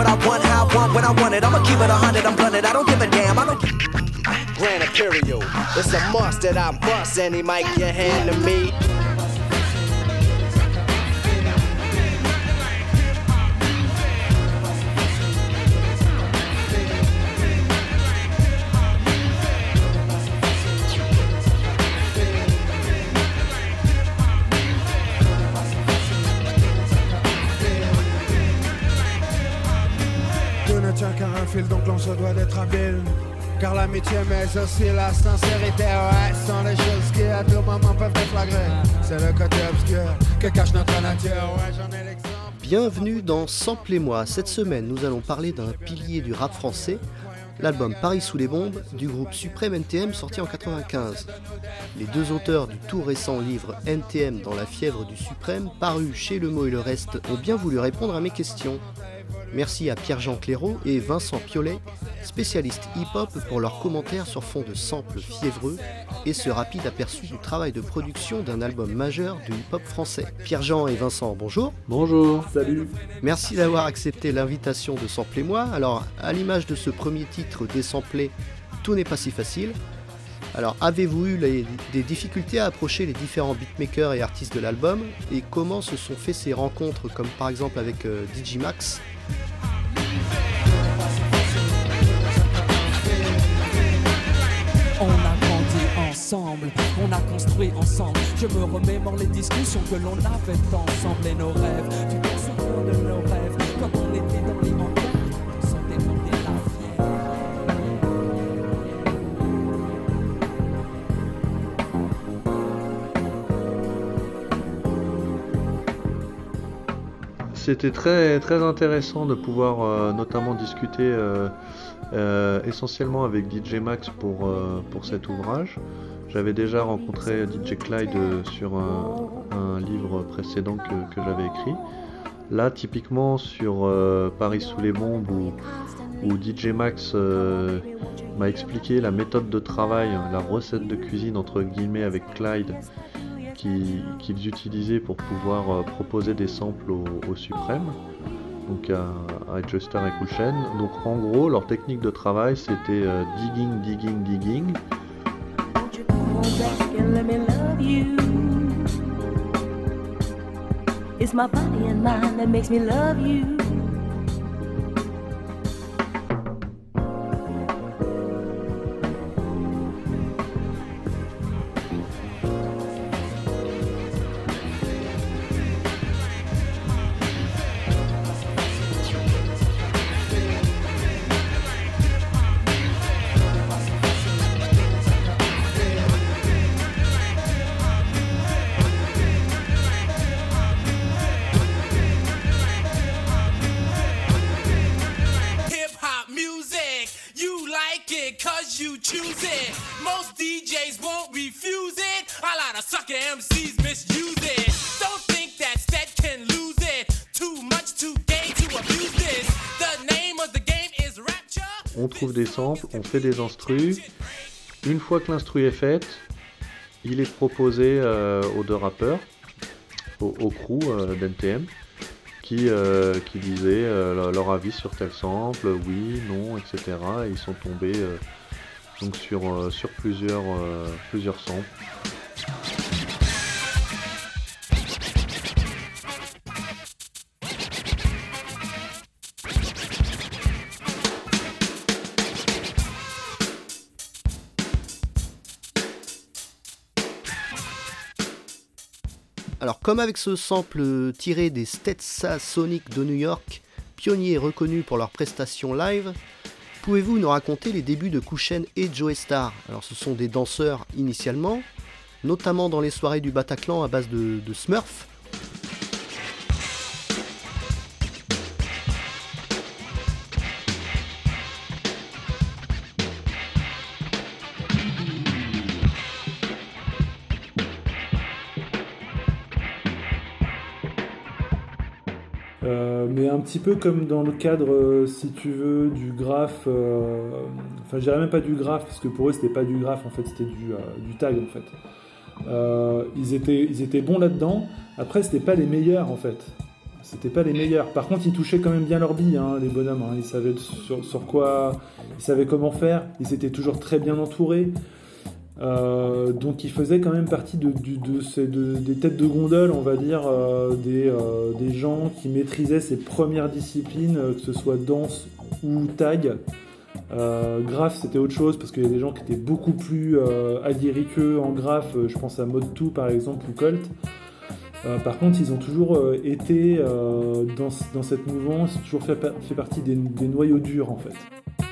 what I want, how I want, when I want it. I'ma keep it a hundred, I'm blunted. I don't give a damn. I don't. Grand Imperial, it's a must that I bust any mic you hand to me. Bienvenue dans Sample et moi. Cette semaine, nous allons parler d'un pilier du rap français, l'album Paris sous les bombes du groupe Suprême NTM sorti en 95. Les deux auteurs du tout récent livre NTM dans la fièvre du Suprême, paru chez Le Mot et le Reste, ont bien voulu répondre à mes questions. Merci à Pierre-Jean Clairaut et Vincent Piolet, spécialistes hip-hop, pour leurs commentaires sur fond de samples fiévreux et ce rapide aperçu du travail de production d'un album majeur du hip-hop français. Pierre-Jean et Vincent, bonjour. Bonjour. Salut. Merci d'avoir accepté l'invitation de Sampler moi. Alors, à l'image de ce premier titre désamplé, tout n'est pas si facile. Alors, avez-vous eu des difficultés à approcher les différents beatmakers et artistes de l'album? Et comment se sont fait ces rencontres, comme par exemple avec euh, Digimax on a grandi ensemble, on a construit ensemble. Je me remémore les discussions que l'on avait ensemble et nos rêves. Tu te souviens de nos rêves C'était très, très intéressant de pouvoir euh, notamment discuter euh, euh, essentiellement avec DJ Max pour, pour cet ouvrage. J'avais déjà rencontré DJ Clyde sur un, livre précédent que, que j'avais écrit. Là, typiquement sur Paris sous les bombes, où, où DJ Max m'a expliqué la méthode de travail, la recette de cuisine entre guillemets avec Clyde qu'ils utilisaient pour pouvoir proposer des samples au, Suprême donc à, à Chester et Cool Donc en gros, leur technique de travail c'était euh, digging, digging, digging. On fait des instrus. Une fois que l'instru est faite, il est proposé euh, aux deux rappeurs, au, crew euh, d'NTM, qui, euh, qui disaient leur avis sur tel sample, oui, non, etc. Et ils sont tombés donc sur, sur plusieurs, plusieurs samples. Comme avec ce sample tiré des Stetsa Sonic de New York, pionniers reconnus pour leurs prestations live, pouvez-vous nous raconter les débuts de Kushen et Joe Star Alors ce sont des danseurs initialement, notamment dans les soirées du Bataclan à base de Smurf, mais un petit peu comme dans le cadre, euh, si tu veux, du graphe. Euh, enfin, je dirais même pas du graphe, parce que pour eux, c'était pas du graphe, en fait, c'était du, euh, du, tag, en fait. ils, étaient, ils étaient bons là-dedans. Après, c'était pas les meilleurs, en fait. c'était pas les meilleurs. Par contre, ils touchaient quand même bien leur bille, hein, les bonhommes. hein. Ils savaient sur quoi, ils savaient comment faire. Ils étaient toujours très bien entourés. Euh, donc ils faisaient quand même partie des têtes de gondole, on va dire, euh, des, euh, des gens qui maîtrisaient ces premières disciplines, que ce soit danse ou tag. Graphe, c'était autre chose parce qu'il y a des gens qui étaient beaucoup plus aguerris en graphe. Je pense à Mode 2 par exemple ou Colt. Par contre, ils ont toujours été dans, cette mouvance, toujours fait, pa- fait partie des noyaux durs en fait. «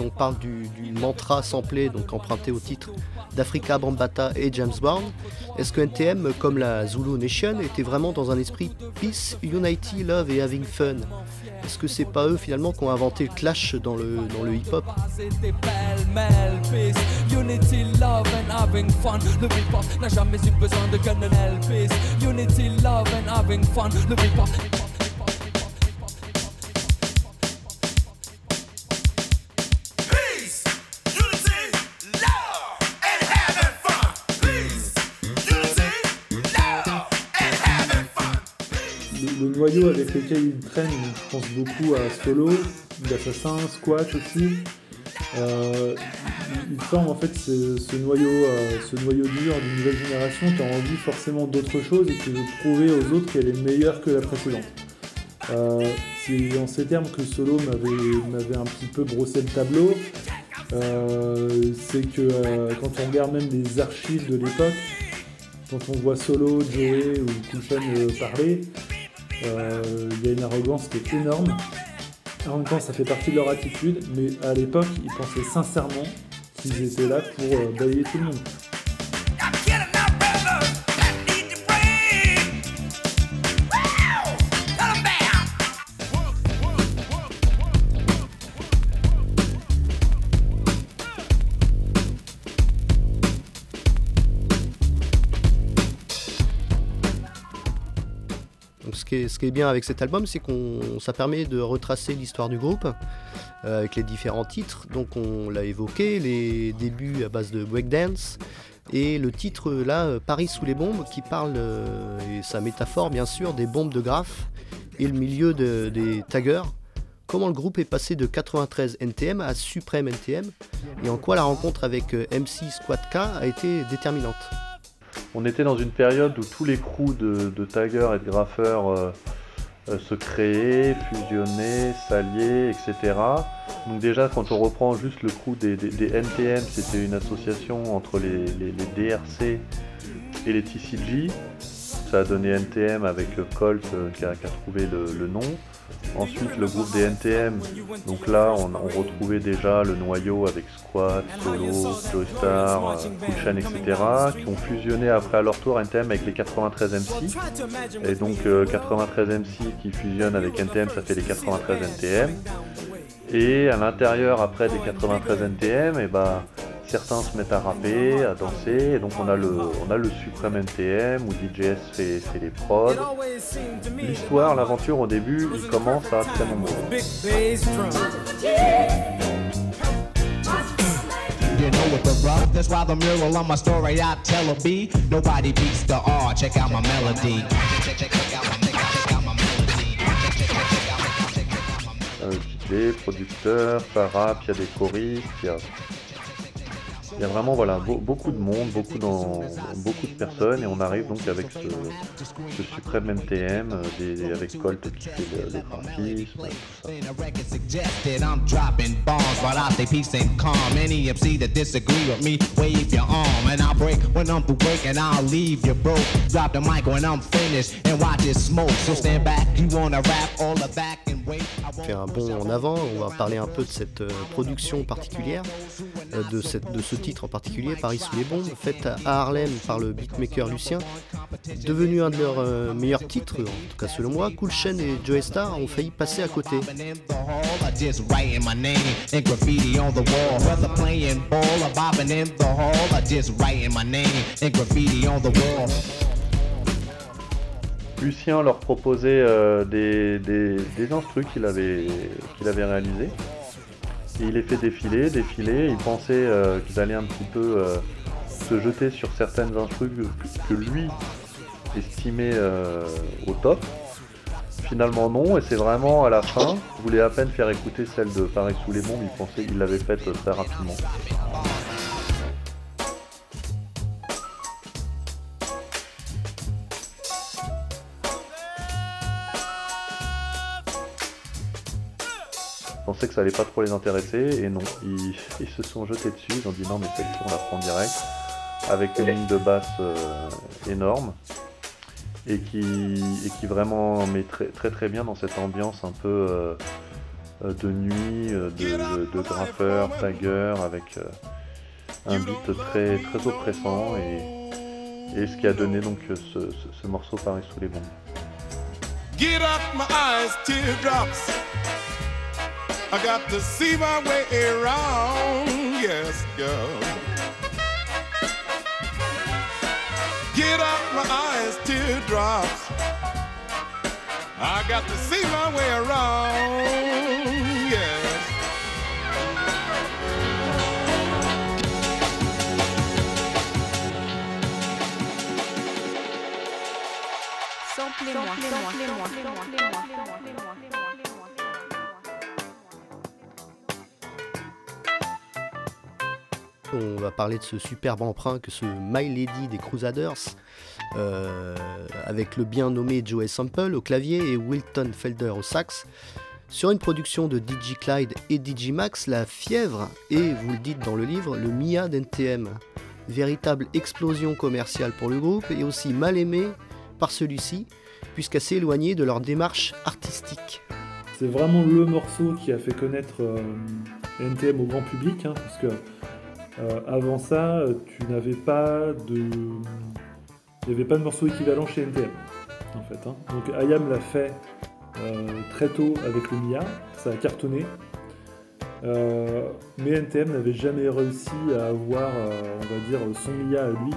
on parle du, mantra samplé, donc emprunté au titre d'Africa Bambata et James Brown, est-ce que NTM, comme la Zulu Nation, était vraiment dans un esprit peace, unity, love et having fun? Est-ce que c'est pas eux finalement qui ont inventé le clash dans le, dans le hip-hop, Avec lequel ils traînent, je pense beaucoup à Solo, d'Assassin, Squat aussi. Euh, ils forment en fait ce, noyau, euh, ce noyau dur d'une nouvelle génération qui a envie forcément d'autre chose et qui veut prouver aux autres qu'elle est meilleure que la précédente. Euh, c'est en ces termes que Solo m'avait un petit peu brossé le tableau. Euh, c'est que quand on regarde même les archives de l'époque, quand on voit Solo, Joey ou euh, parler, il y a une arrogance qui est énorme. En même temps, ça fait partie de leur attitude, mais à l'époque, ils pensaient sincèrement qu'ils étaient là pour euh, balayer tout le monde. Ce qui est bien avec cet album, c'est qu'on ça permet de retracer l'histoire du groupe euh, avec les différents titres. Donc on l'a évoqué, les débuts à base de breakdance et le titre là, euh, Paris sous les bombes, qui parle, euh, et sa métaphore bien sûr, des bombes de graphe et le milieu de- des taggers. Comment le groupe est passé de 93 NTM à Supreme NTM et en quoi la rencontre avec MC Squad K a été déterminante? On était dans une période où tous les crews de, de taggers et de graffeurs euh, euh, se créaient, fusionnaient, s'alliaient, etc. Donc déjà, quand on reprend juste le crew des, NTM, c'était une association entre les, DRC et les TCG. Ça a donné NTM avec euh, Colt qui, a, trouvé le, le nom. Ensuite, le groupe des NTM. Donc là, on, retrouvait déjà le noyau avec Squat, Solo, Joystar, euh, Cool Chain, etc. qui ont fusionné après à leur tour NTM avec les 93 MC. Et donc euh, 93 MC qui fusionnent avec NTM, ça fait les 93 NTM. Et à l'intérieur après des 93 NTM, et bah, certains se mettent à rapper, à danser, et donc on a le, on a le Supreme NTM où DJS fait, fait les prods. L'histoire, l'aventure au début, il commence à très nombreux. JD, producteur, ça rappe, il y a des choristes, il y a Il y a vraiment voilà, beau- beaucoup de monde, beaucoup, dans, beaucoup de personnes, et on arrive donc avec ce, ce suprême NTM, euh, des- avec Colt qui fait le, graphisme, fait un bond en avant. On va parler un peu de cette euh, production particulière, euh, de, cette, de ce titre en particulier, Paris sous les bombes, faite à Harlem par le beatmaker Lucien, devenu un de leurs euh, meilleurs titres, en tout cas selon moi. Cool Chain et Joey Star ont failli passer à côté. Lucien leur proposait euh, des, des, des instrus qu'il avait, qu'il avait réalisés. Il les fait défiler, défiler. Il pensait euh, qu'ils allaient un petit peu euh, se jeter sur certaines instrus que, lui estimait euh, au top. Finalement non, et c'est vraiment à la fin, il voulait à peine faire écouter celle de Paris sous les il pensait qu'il l'avait faite très rapidement. Je pensais que ça allait pas trop les intéresser et non, ils, ils se sont jetés dessus, ils ont dit non mais celle-ci on la prend direct avec une ligne de basse euh, énorme et qui, et qui vraiment met très, très très bien dans cette ambiance un peu euh, euh, de nuit, de, de, de graffeur, tagger avec un beat très très oppressant et, et ce qui a donné donc ce, ce, ce morceau Paris sous les bombes. Get up my eyes, teardrops. I got to see my way around, yes, girl. Get up my eyes, teardrops. I got to see my way around, yes. Samplez-moi, samplez-moi, samplez-moi, samplez-moi. On va parler de ce superbe emprunt que ce My Lady des Crusaders, euh, avec le bien nommé Joey Sample au clavier et Wilton Felder au sax, sur une production de DJ Clyde et DJ Max, la fièvre et, vous le dites dans le livre, le Mia d'NTM. Véritable explosion commerciale pour le groupe et aussi mal aimé par celui-ci, puisqu'assez éloigné de leur démarche artistique. C'est vraiment le morceau qui a fait connaître euh, NTM au grand public, hein, parce que euh, avant ça, tu n'avais pas de, il n'y avait pas de morceau équivalent chez NTM, en fait. hein. Donc Ayam l'a fait euh, très tôt avec le Mia, ça a cartonné. Euh, mais NTM n'avait jamais réussi à avoir, on va dire, son Mia à lui.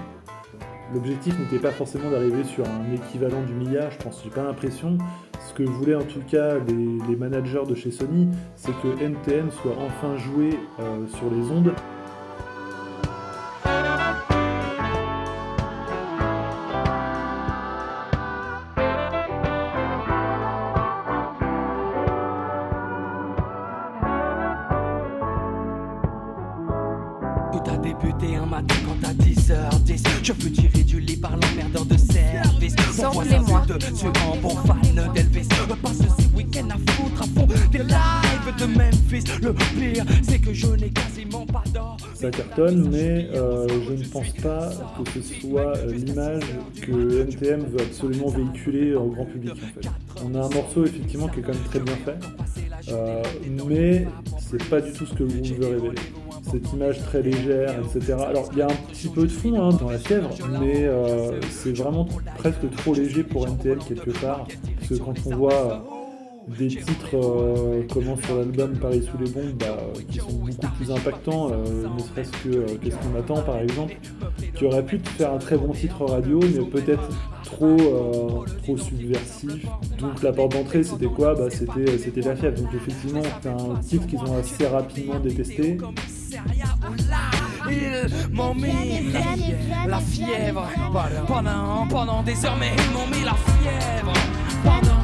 L'objectif n'était pas forcément d'arriver sur un équivalent du Mia, je pense, j'ai pas l'impression. Ce que voulaient en tout cas les, les managers de chez Sony, c'est que NTM soit enfin joué sur les ondes. Mais euh, je ne pense pas que ce soit euh, l'image que NTM veut absolument véhiculer au grand public. En fait. On a un morceau effectivement qui est quand même très bien fait, euh, mais c'est pas du tout ce que le groupe veut révéler. Cette image très légère, etc. Alors il y a un petit peu de fond hein, dans la fièvre, mais euh, c'est vraiment presque trop léger pour NTM quelque part, parce que quand on voit des titres euh, comment sur l'album Paris sous les bombes bah, qui sont beaucoup plus impactants, euh, ne serait-ce que euh, Qu'est-ce qu'on attend par exemple, qui aurait pu te faire un très bon titre radio, mais peut-être trop, euh, trop subversif. Donc la porte d'entrée c'était quoi? Bah, c'était, c'était la fièvre. Donc effectivement c'est un titre qu'ils ont assez rapidement détesté. Ils m'ont mis la fièvre pendant, pendant des heures, mais ils m'ont mis la fièvre pendant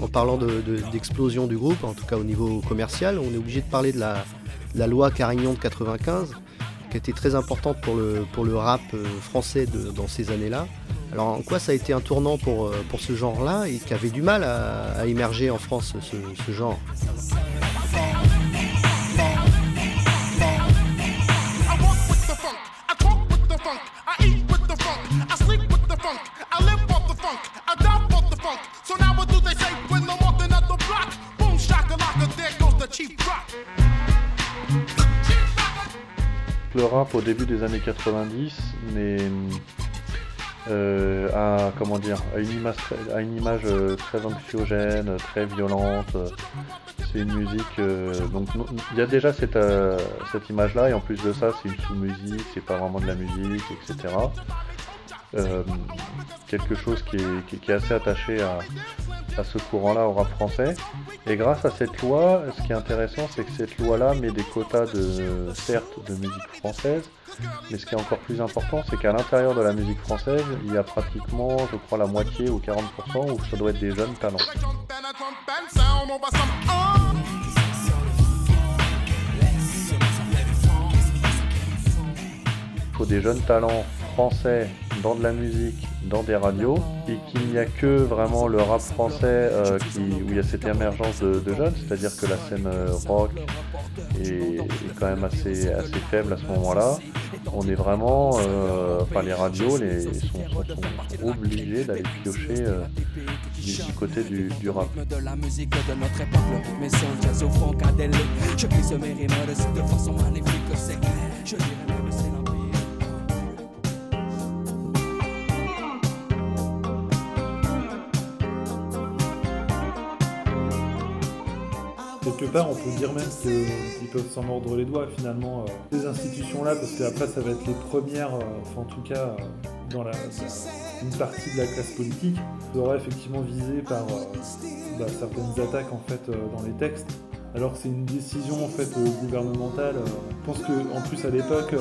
En parlant de- de- d'explosion du groupe, en tout cas au niveau commercial, on est obligé de parler de la, loi Carignon de 95, qui a été très importante pour le, pour le rap euh, français dans ces années-là. Alors en quoi ça a été un tournant pour, euh, pour ce genre-là et qui avait du mal à, émerger en France, ce, ce genre? Au début des années 90, mais euh, a comment dire, a une image, très- image euh, anxiogène, très violente. C'est une musique, euh, donc il y a déjà cette, cette image-là, et en plus de ça, c'est une sous-musique, c'est pas vraiment de la musique, etc. Euh, quelque chose qui est, assez attaché à, à ce courant-là au rap français. Et grâce à cette loi, ce qui est intéressant, c'est que cette loi-là met des quotas de, certes, de musique française, mais ce qui est encore plus important, c'est qu'à l'intérieur de la musique française, il y a pratiquement, je crois, la moitié ou 40% où ça doit être des jeunes talents. Il faut des jeunes talents français dans de la musique, dans des radios, et qu'il n'y a que vraiment le rap français euh, qui, où il y a cette émergence de, jeunes, c'est-à-dire que la scène euh, rock est, quand même assez, faible à ce moment-là. On est vraiment, euh, enfin les radios les, sont, sont- obligés d'aller piocher du, côté du, rap. On peut dire même qu'ils peuvent s'en mordre les doigts finalement, euh, ces institutions-là, parce qu'après, ça va être les premières, euh, enfin en tout cas, euh, dans la, une partie de la classe politique, sera effectivement visée par bah, certaines attaques en fait dans les textes. Alors que c'est une décision en fait gouvernementale. je pense que en plus à l'époque,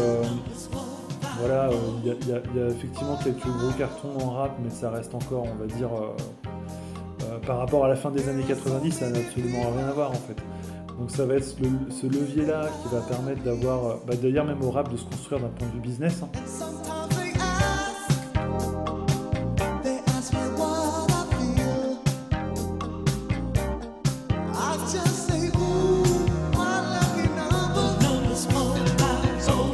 voilà, il y, a- effectivement quelques gros cartons en rap, mais ça reste encore, on va dire, par rapport à la fin des années 90, ça n'a absolument rien à voir en fait. Donc ça va être le- ce levier-là qui va permettre d'avoir, euh, bah, d'ailleurs même au rap, de se construire d'un point de vue business. hein.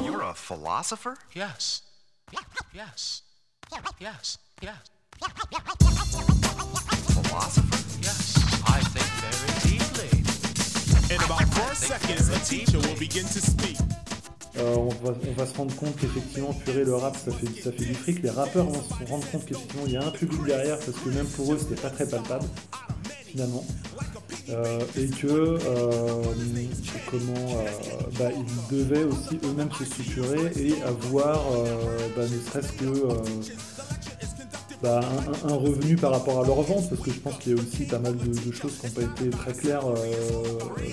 You're a philosopher? Yes. Yes. Yes. Yes. Philosopher? Yes. On, va, se rendre compte qu'effectivement, purée, le rap, ça fait, du fric. Les rappeurs vont se rendre compte qu'effectivement, il y a un public derrière, parce que même pour eux, c'était pas très palpable, finalement. Euh, et que, euh, comment, euh, bah, ils devaient aussi eux-mêmes se structurer et avoir, bah, ne serait-ce que bah, un, revenu par rapport à leur vente, parce que je pense qu'il y a aussi pas mal de, choses qui n'ont pas été très claires euh,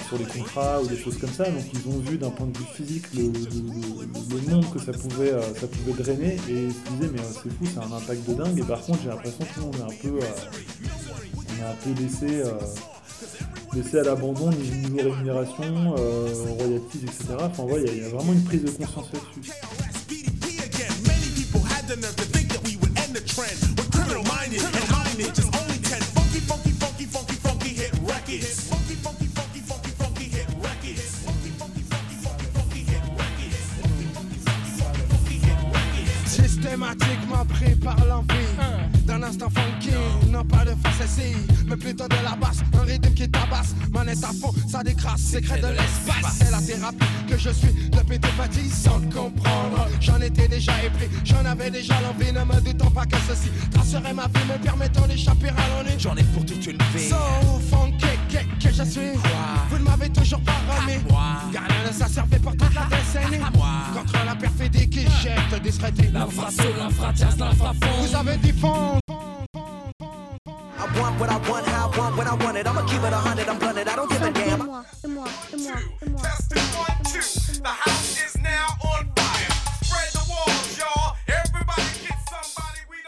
sur les contrats ou des choses comme ça. Donc ils ont vu d'un point de vue physique le, le- monde que ça pouvait, euh, ça pouvait drainer et ils se disaient mais euh, c'est fou, c'est un impact de dingue. Et par contre j'ai l'impression que nous, on est un peu, est un peu laissé, laissé à l'abandon niveau rémunération, royalties, etc. Enfin il y, a vraiment une prise de conscience là-dessus. Mais plutôt de la basse, un rythme qui tabasse, manette à fond, ça décrasse, secret de l'espace. C'est la thérapie que je suis, le pédopathie sans le comprendre. J'en étais déjà épris, j'en avais déjà l'envie, ne me doutons pas que ceci tracerait ma vie, me permettant d'échapper à l'ennui. J'en ai pour toute une vie. So funky que, que je suis, vous ne m'avez toujours pas remis. Car rien ne s'est servi pour toute la décennie. Contre la perfidie qui jette discrédit. L'infraso, l'infratias, l'infrafond. Vous avez dit fond.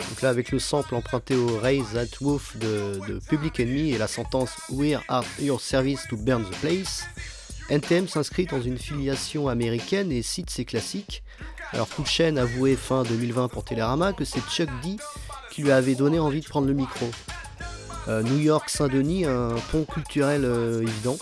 Donc là, avec le sample emprunté au Raise That Wolf de, Public Enemy et la sentence We're at your service to burn the place. NTM s'inscrit dans une filiation américaine et cite ses classiques. Alors Cool Chain avouait fin 2020 pour Télérama que c'est Chuck D qui lui avait donné envie de prendre le micro. Euh, New York Saint-Denis, un pont culturel euh, évident.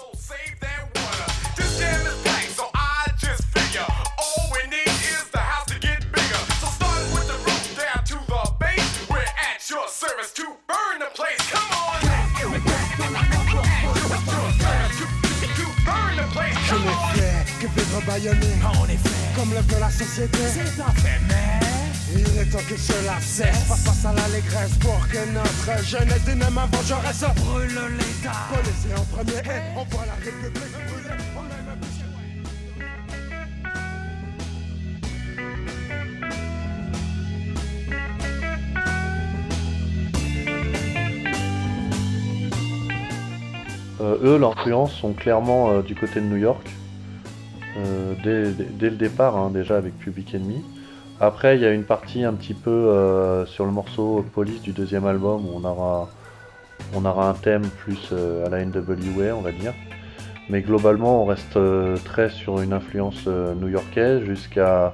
Je me fais que vivre bâillonné En effet, Comme le veut la société c'est un fait, mais. Il est temps que cela cesse Face face à l'allégresse pour que notre jeunesse d'une même vengeresse Brûle l'État. Policier en premier, on voit la République brûler. On aime un peu- Euh, eux, leurs influences sont clairement euh, du côté de New York, euh, dès, dès- dès le départ, hein, déjà avec Public Enemy. Après, il y a une partie un petit peu euh, sur le morceau Police du deuxième album où on aura, on aura un thème plus euh, à la NWA, on va dire. Mais globalement, on reste euh, très sur une influence new-yorkaise jusqu'à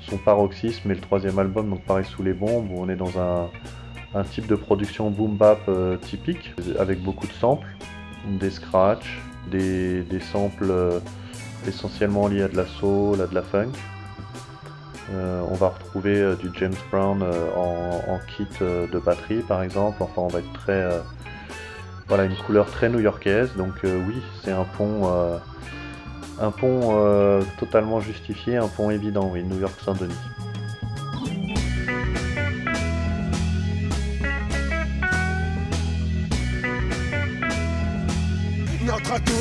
son paroxysme et le troisième album, donc Paris sous les bombes, où on est dans un, un type de production boom bap typique, avec beaucoup de samples des scratchs, des, des samples essentiellement liés à de la soul, à de la funk. Euh, on va retrouver euh, du James Brown euh, en, kit de batterie par exemple. Enfin, on va être très. voilà, une couleur très new-yorkaise. Donc, oui, c'est un pont. un pont totalement justifié, un pont évident, oui, New York Saint-Denis.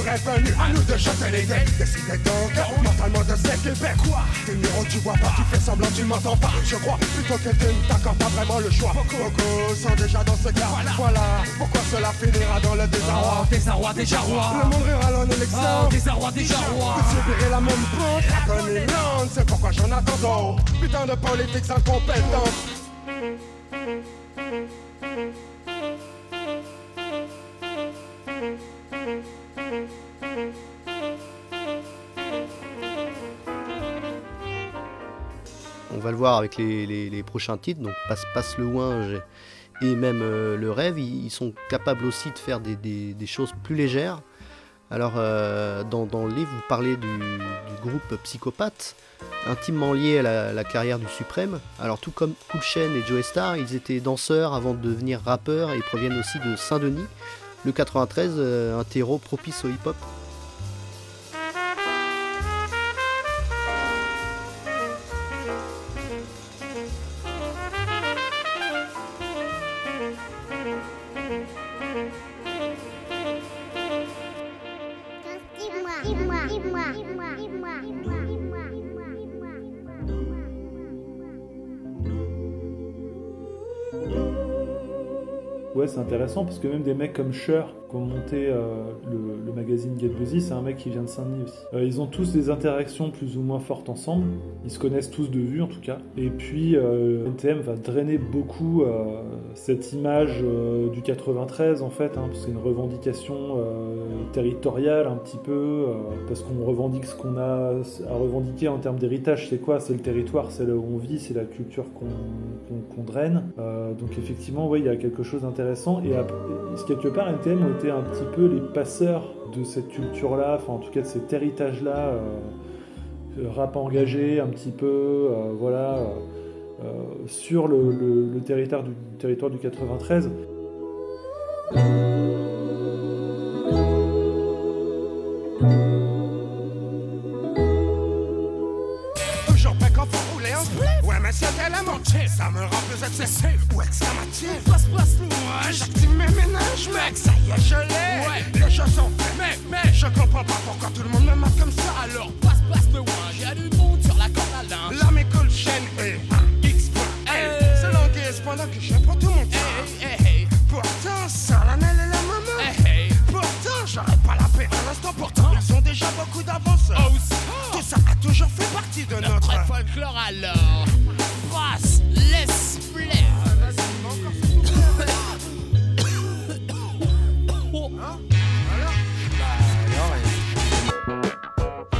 Notre tour est venu, à nous de jeter les dés. Décidez donc, mentalement de s'équiper Quoi Tes numéros tu vois pas, tu fais semblant tu m'entends pas. Je crois plutôt que tu ne t'accordes pas vraiment le choix. Beaucoup. Sont déjà dans ce cas. Voilà, pourquoi cela finira dans le désarroi. Désarroi, déjà roi. Le monde rira en élection Oh, désarroi, déjà roi. Vous subirez la même faute, la dominante C'est pourquoi j'en attends d'autres Putain de politique incompétente. On le voir avec les, prochains titres, donc Passe, Passe le Ouinge et même euh, Le Rêve, ils, sont capables aussi de faire des, choses plus légères. Alors, euh, dans, le livre, vous parlez du, groupe Psychopathe, intimement lié à la, carrière du Suprême. Alors, tout comme Cool et Joe Star, ils étaient danseurs avant de devenir rappeurs et proviennent aussi de Saint-Denis, le 93, euh, un terreau propice au hip-hop. Ouais, c'est intéressant parce que même des mecs comme Cher, qui ont monté euh, le, magazine Get Busy, c'est un mec qui vient de Saint-Denis aussi. Euh, ils ont tous des interactions plus ou moins fortes ensemble. Ils se connaissent tous de vue en tout cas. Et puis euh, NTM va drainer beaucoup euh, cette image du 93 en fait, hein, parce que c'est une revendication territoriale un petit peu, parce qu'on revendique ce qu'on a à revendiquer en termes d'héritage. C'est quoi? C'est le territoire, c'est là où on vit, c'est la culture qu'on draine. Donc effectivement, oui, il y a quelque chose d'intéressant. Et, ap- et quelque part, NTM ont été un petit peu les passeurs de cette culture-là, enfin en tout cas de cet héritage-là, euh, euh, rap engagé un petit peu, euh, voilà, sur le, le- le territoire, du, territoire du 93. Ça me rend plus excessif ou exclamatif Passe passe loin J'active mes ménages mec. Ça y est je l'ai. Ouais. Les choses sont faites. Mais mais. Je comprends pas pourquoi tout le monde me marque comme ça. Alors passe passe le ouin Y'a du monde sur la corde à linge. La m'écoule chaîne et X L. C'est languise pendant que je prends tout mon temps. Pourtant ça la et la maman Pourtant j'aurais pas la paix à l'instant. Pourtant ils ont déjà beaucoup d'avance Tout ça a toujours fait partie de notre folklore alors.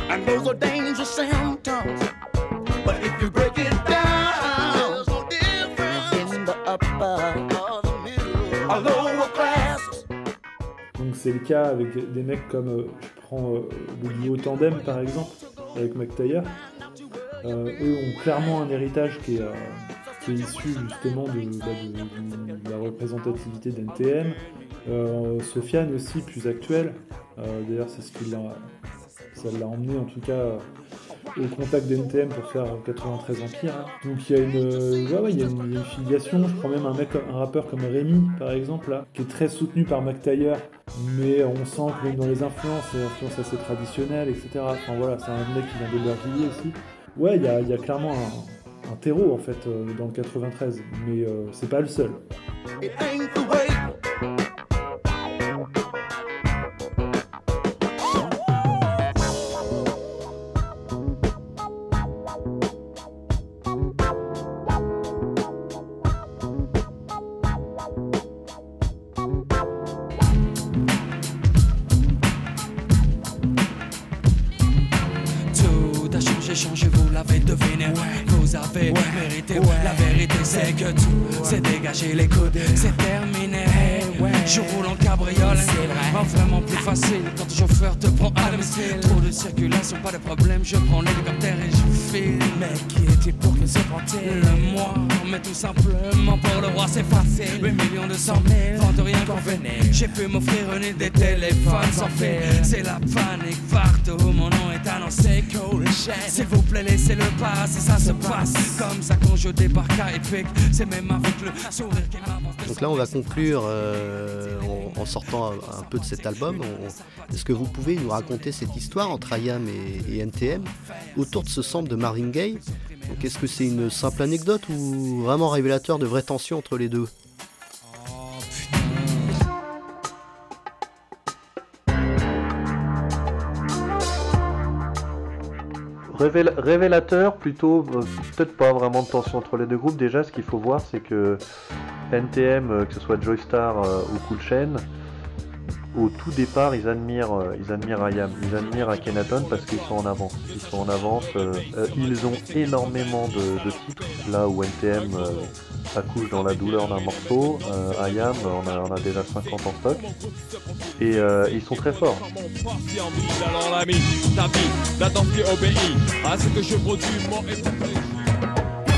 And those are dangerous symptoms. But if you break it down, there's no difference in the upper or the middle or lower classes. Donc c'est le cas avec des mecs comme, euh, je prends euh, le duo Tandem par exemple, avec McTayer. Euh, eux ont clairement un héritage qui est, euh, qui est issu justement de, bah, de- de la représentativité d'NTM. Euh, Sofiane aussi, plus actuel. Euh, D'ailleurs c'est ce qui l'a, ça l'a emmené en tout cas au contact d'NTM pour faire 93 Empire. hein. Donc il y a une, euh, y a une, filiation. Je prends même un mec, un rappeur comme Rémi par exemple, là, qui est très soutenu par McTayer, mais on sent que même dans les influences, c'est influences assez traditionnelles, etc. Enfin voilà, c'est un mec qui vient d'Aubervilliers aussi. Ouais, il y a, clairement un, terreau en fait euh, dans le 93, mais euh, c'est pas le seul. Vous avez mérité. La vérité, c'est que tout s'est dégagé, les coudes, c'est plus facile quand ton chauffeur te prend à domicile. Trop de circulation, pas de problème. Je prends l'hélicoptère et je file. Mais qui était pour que se panter Le moi, mais tout simplement pour le roi, c'est facile. 8 millions de cent mille, vente rien qu'en venir. J'ai pu m'offrir une des téléphones sans fil. C'est la panique partout, mon nom est annoncé. Cool. S'il vous plaît, laissez-le passer, ça se passe. Comme ça quand je débarque à Epic, c'est même avec le sourire qui m'avance. Donc là, on va conclure euh, en, sortant un, peu de cet album. Est-ce que vous pouvez nous raconter cette histoire entre IAM et, NTM autour de ce sample de Marvin Gaye? Est-ce que c'est une simple anecdote ou vraiment révélateur de vraies tensions entre les deux? Révéla- révélateur, plutôt, euh, peut-être pas vraiment de tension entre les deux groupes. Déjà, ce qu'il faut voir, c'est que NTM, euh, que ce soit Joystar euh, ou Cool Chain, au tout départ, ils admirent, euh, ils admirent IAM, ils admirent Akhenaton parce qu'ils sont en avance. Ils sont en avance, euh, euh, ils ont énormément de, de titres. Là où NTM euh, accouche dans la douleur d'un morceau, euh, IAM, on a, on a déjà 50 en stock. Et euh, ils sont très forts. Parti en ville, alors l'ami, ta vie, d'attendre qui obéit à ce que je produis, mon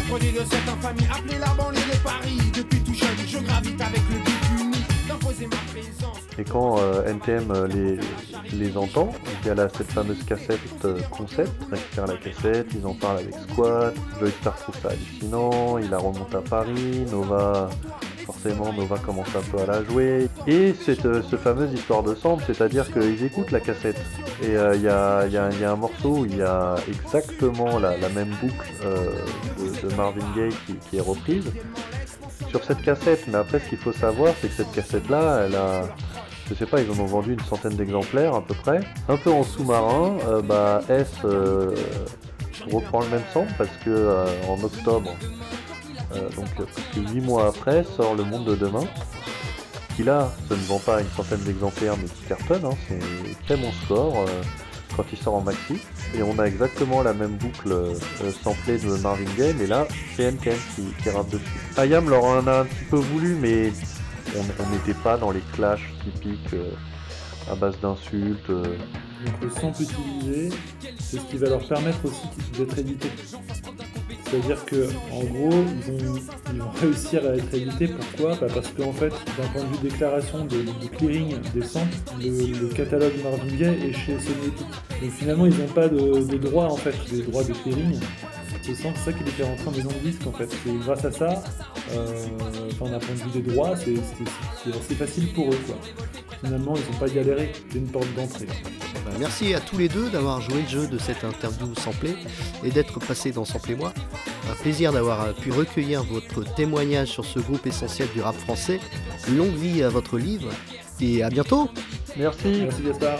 Produit de cette infamie appelée la banlieue de Paris. Depuis tout jeune, je gravite avec Et quand euh, NTM euh, les, les entend, il y a cette fameuse cassette euh, concept, ils récupèrent la cassette, ils en parlent avec Squat, Joystar trouve ça hallucinant, il la remonte à Paris, Nova, forcément Nova commence un peu à la jouer. Et cette ce fameuse histoire de sample, c'est-à-dire qu'ils écoutent la cassette. Et il y, a, y a- un morceau où il y a exactement la, même boucle de, Marvin Gaye qui est reprise sur cette cassette. Mais après, ce qu'il faut savoir, c'est que cette cassette-là, elle a, je sais pas, ils en ont vendu une centaine d'exemplaires à peu près. Un peu en sous-marin, euh, bah, S euh, reprend le même son parce que euh, en octobre, donc euh, presque 8 mois après, sort Le Monde de Demain. Qui là, ça ne vend pas une centaine d'exemplaires mais qui cartonne, hein, c'est très bon score quand il sort en maxi. Et on a exactement la même boucle euh, samplée de Marvin Gaye, mais là, c'est NTM qui, qui dessus. Ayam leur en a un petit peu voulu, mais on n'était pas dans les clashs typiques euh, à base d'insultes. euh. Donc le sample utilisé, c'est ce qui va leur permettre aussi d'être édités. C'est-à-dire que en gros, ils, ont- ils vont réussir à être édités. Pourquoi? Bah Parce qu'en fait, d'un point de vue déclaration de, clearing des samples, le, catalogue Marvin Gaye est chez Sony. Donc finalement, ils n'ont pas de, de en fait, des droits de clearing. C'est ça c'est ça qui les fait rentrer en maison de disque en fait. Et grâce à ça, euh, enfin, d'un point de vue des droits, c'est c'est- c'est assez facile pour eux quoi. Finalement, ils n'ont pas galéré, c'est une porte d'entrée. Bah, Merci à tous les deux d'avoir joué le jeu de cette interview samplée et d'être passé dans Samplez-moi. Un plaisir d'avoir pu recueillir votre témoignage sur ce groupe essentiel du rap français. Longue vie à votre livre et à bientôt Merci. Merci Gaspard.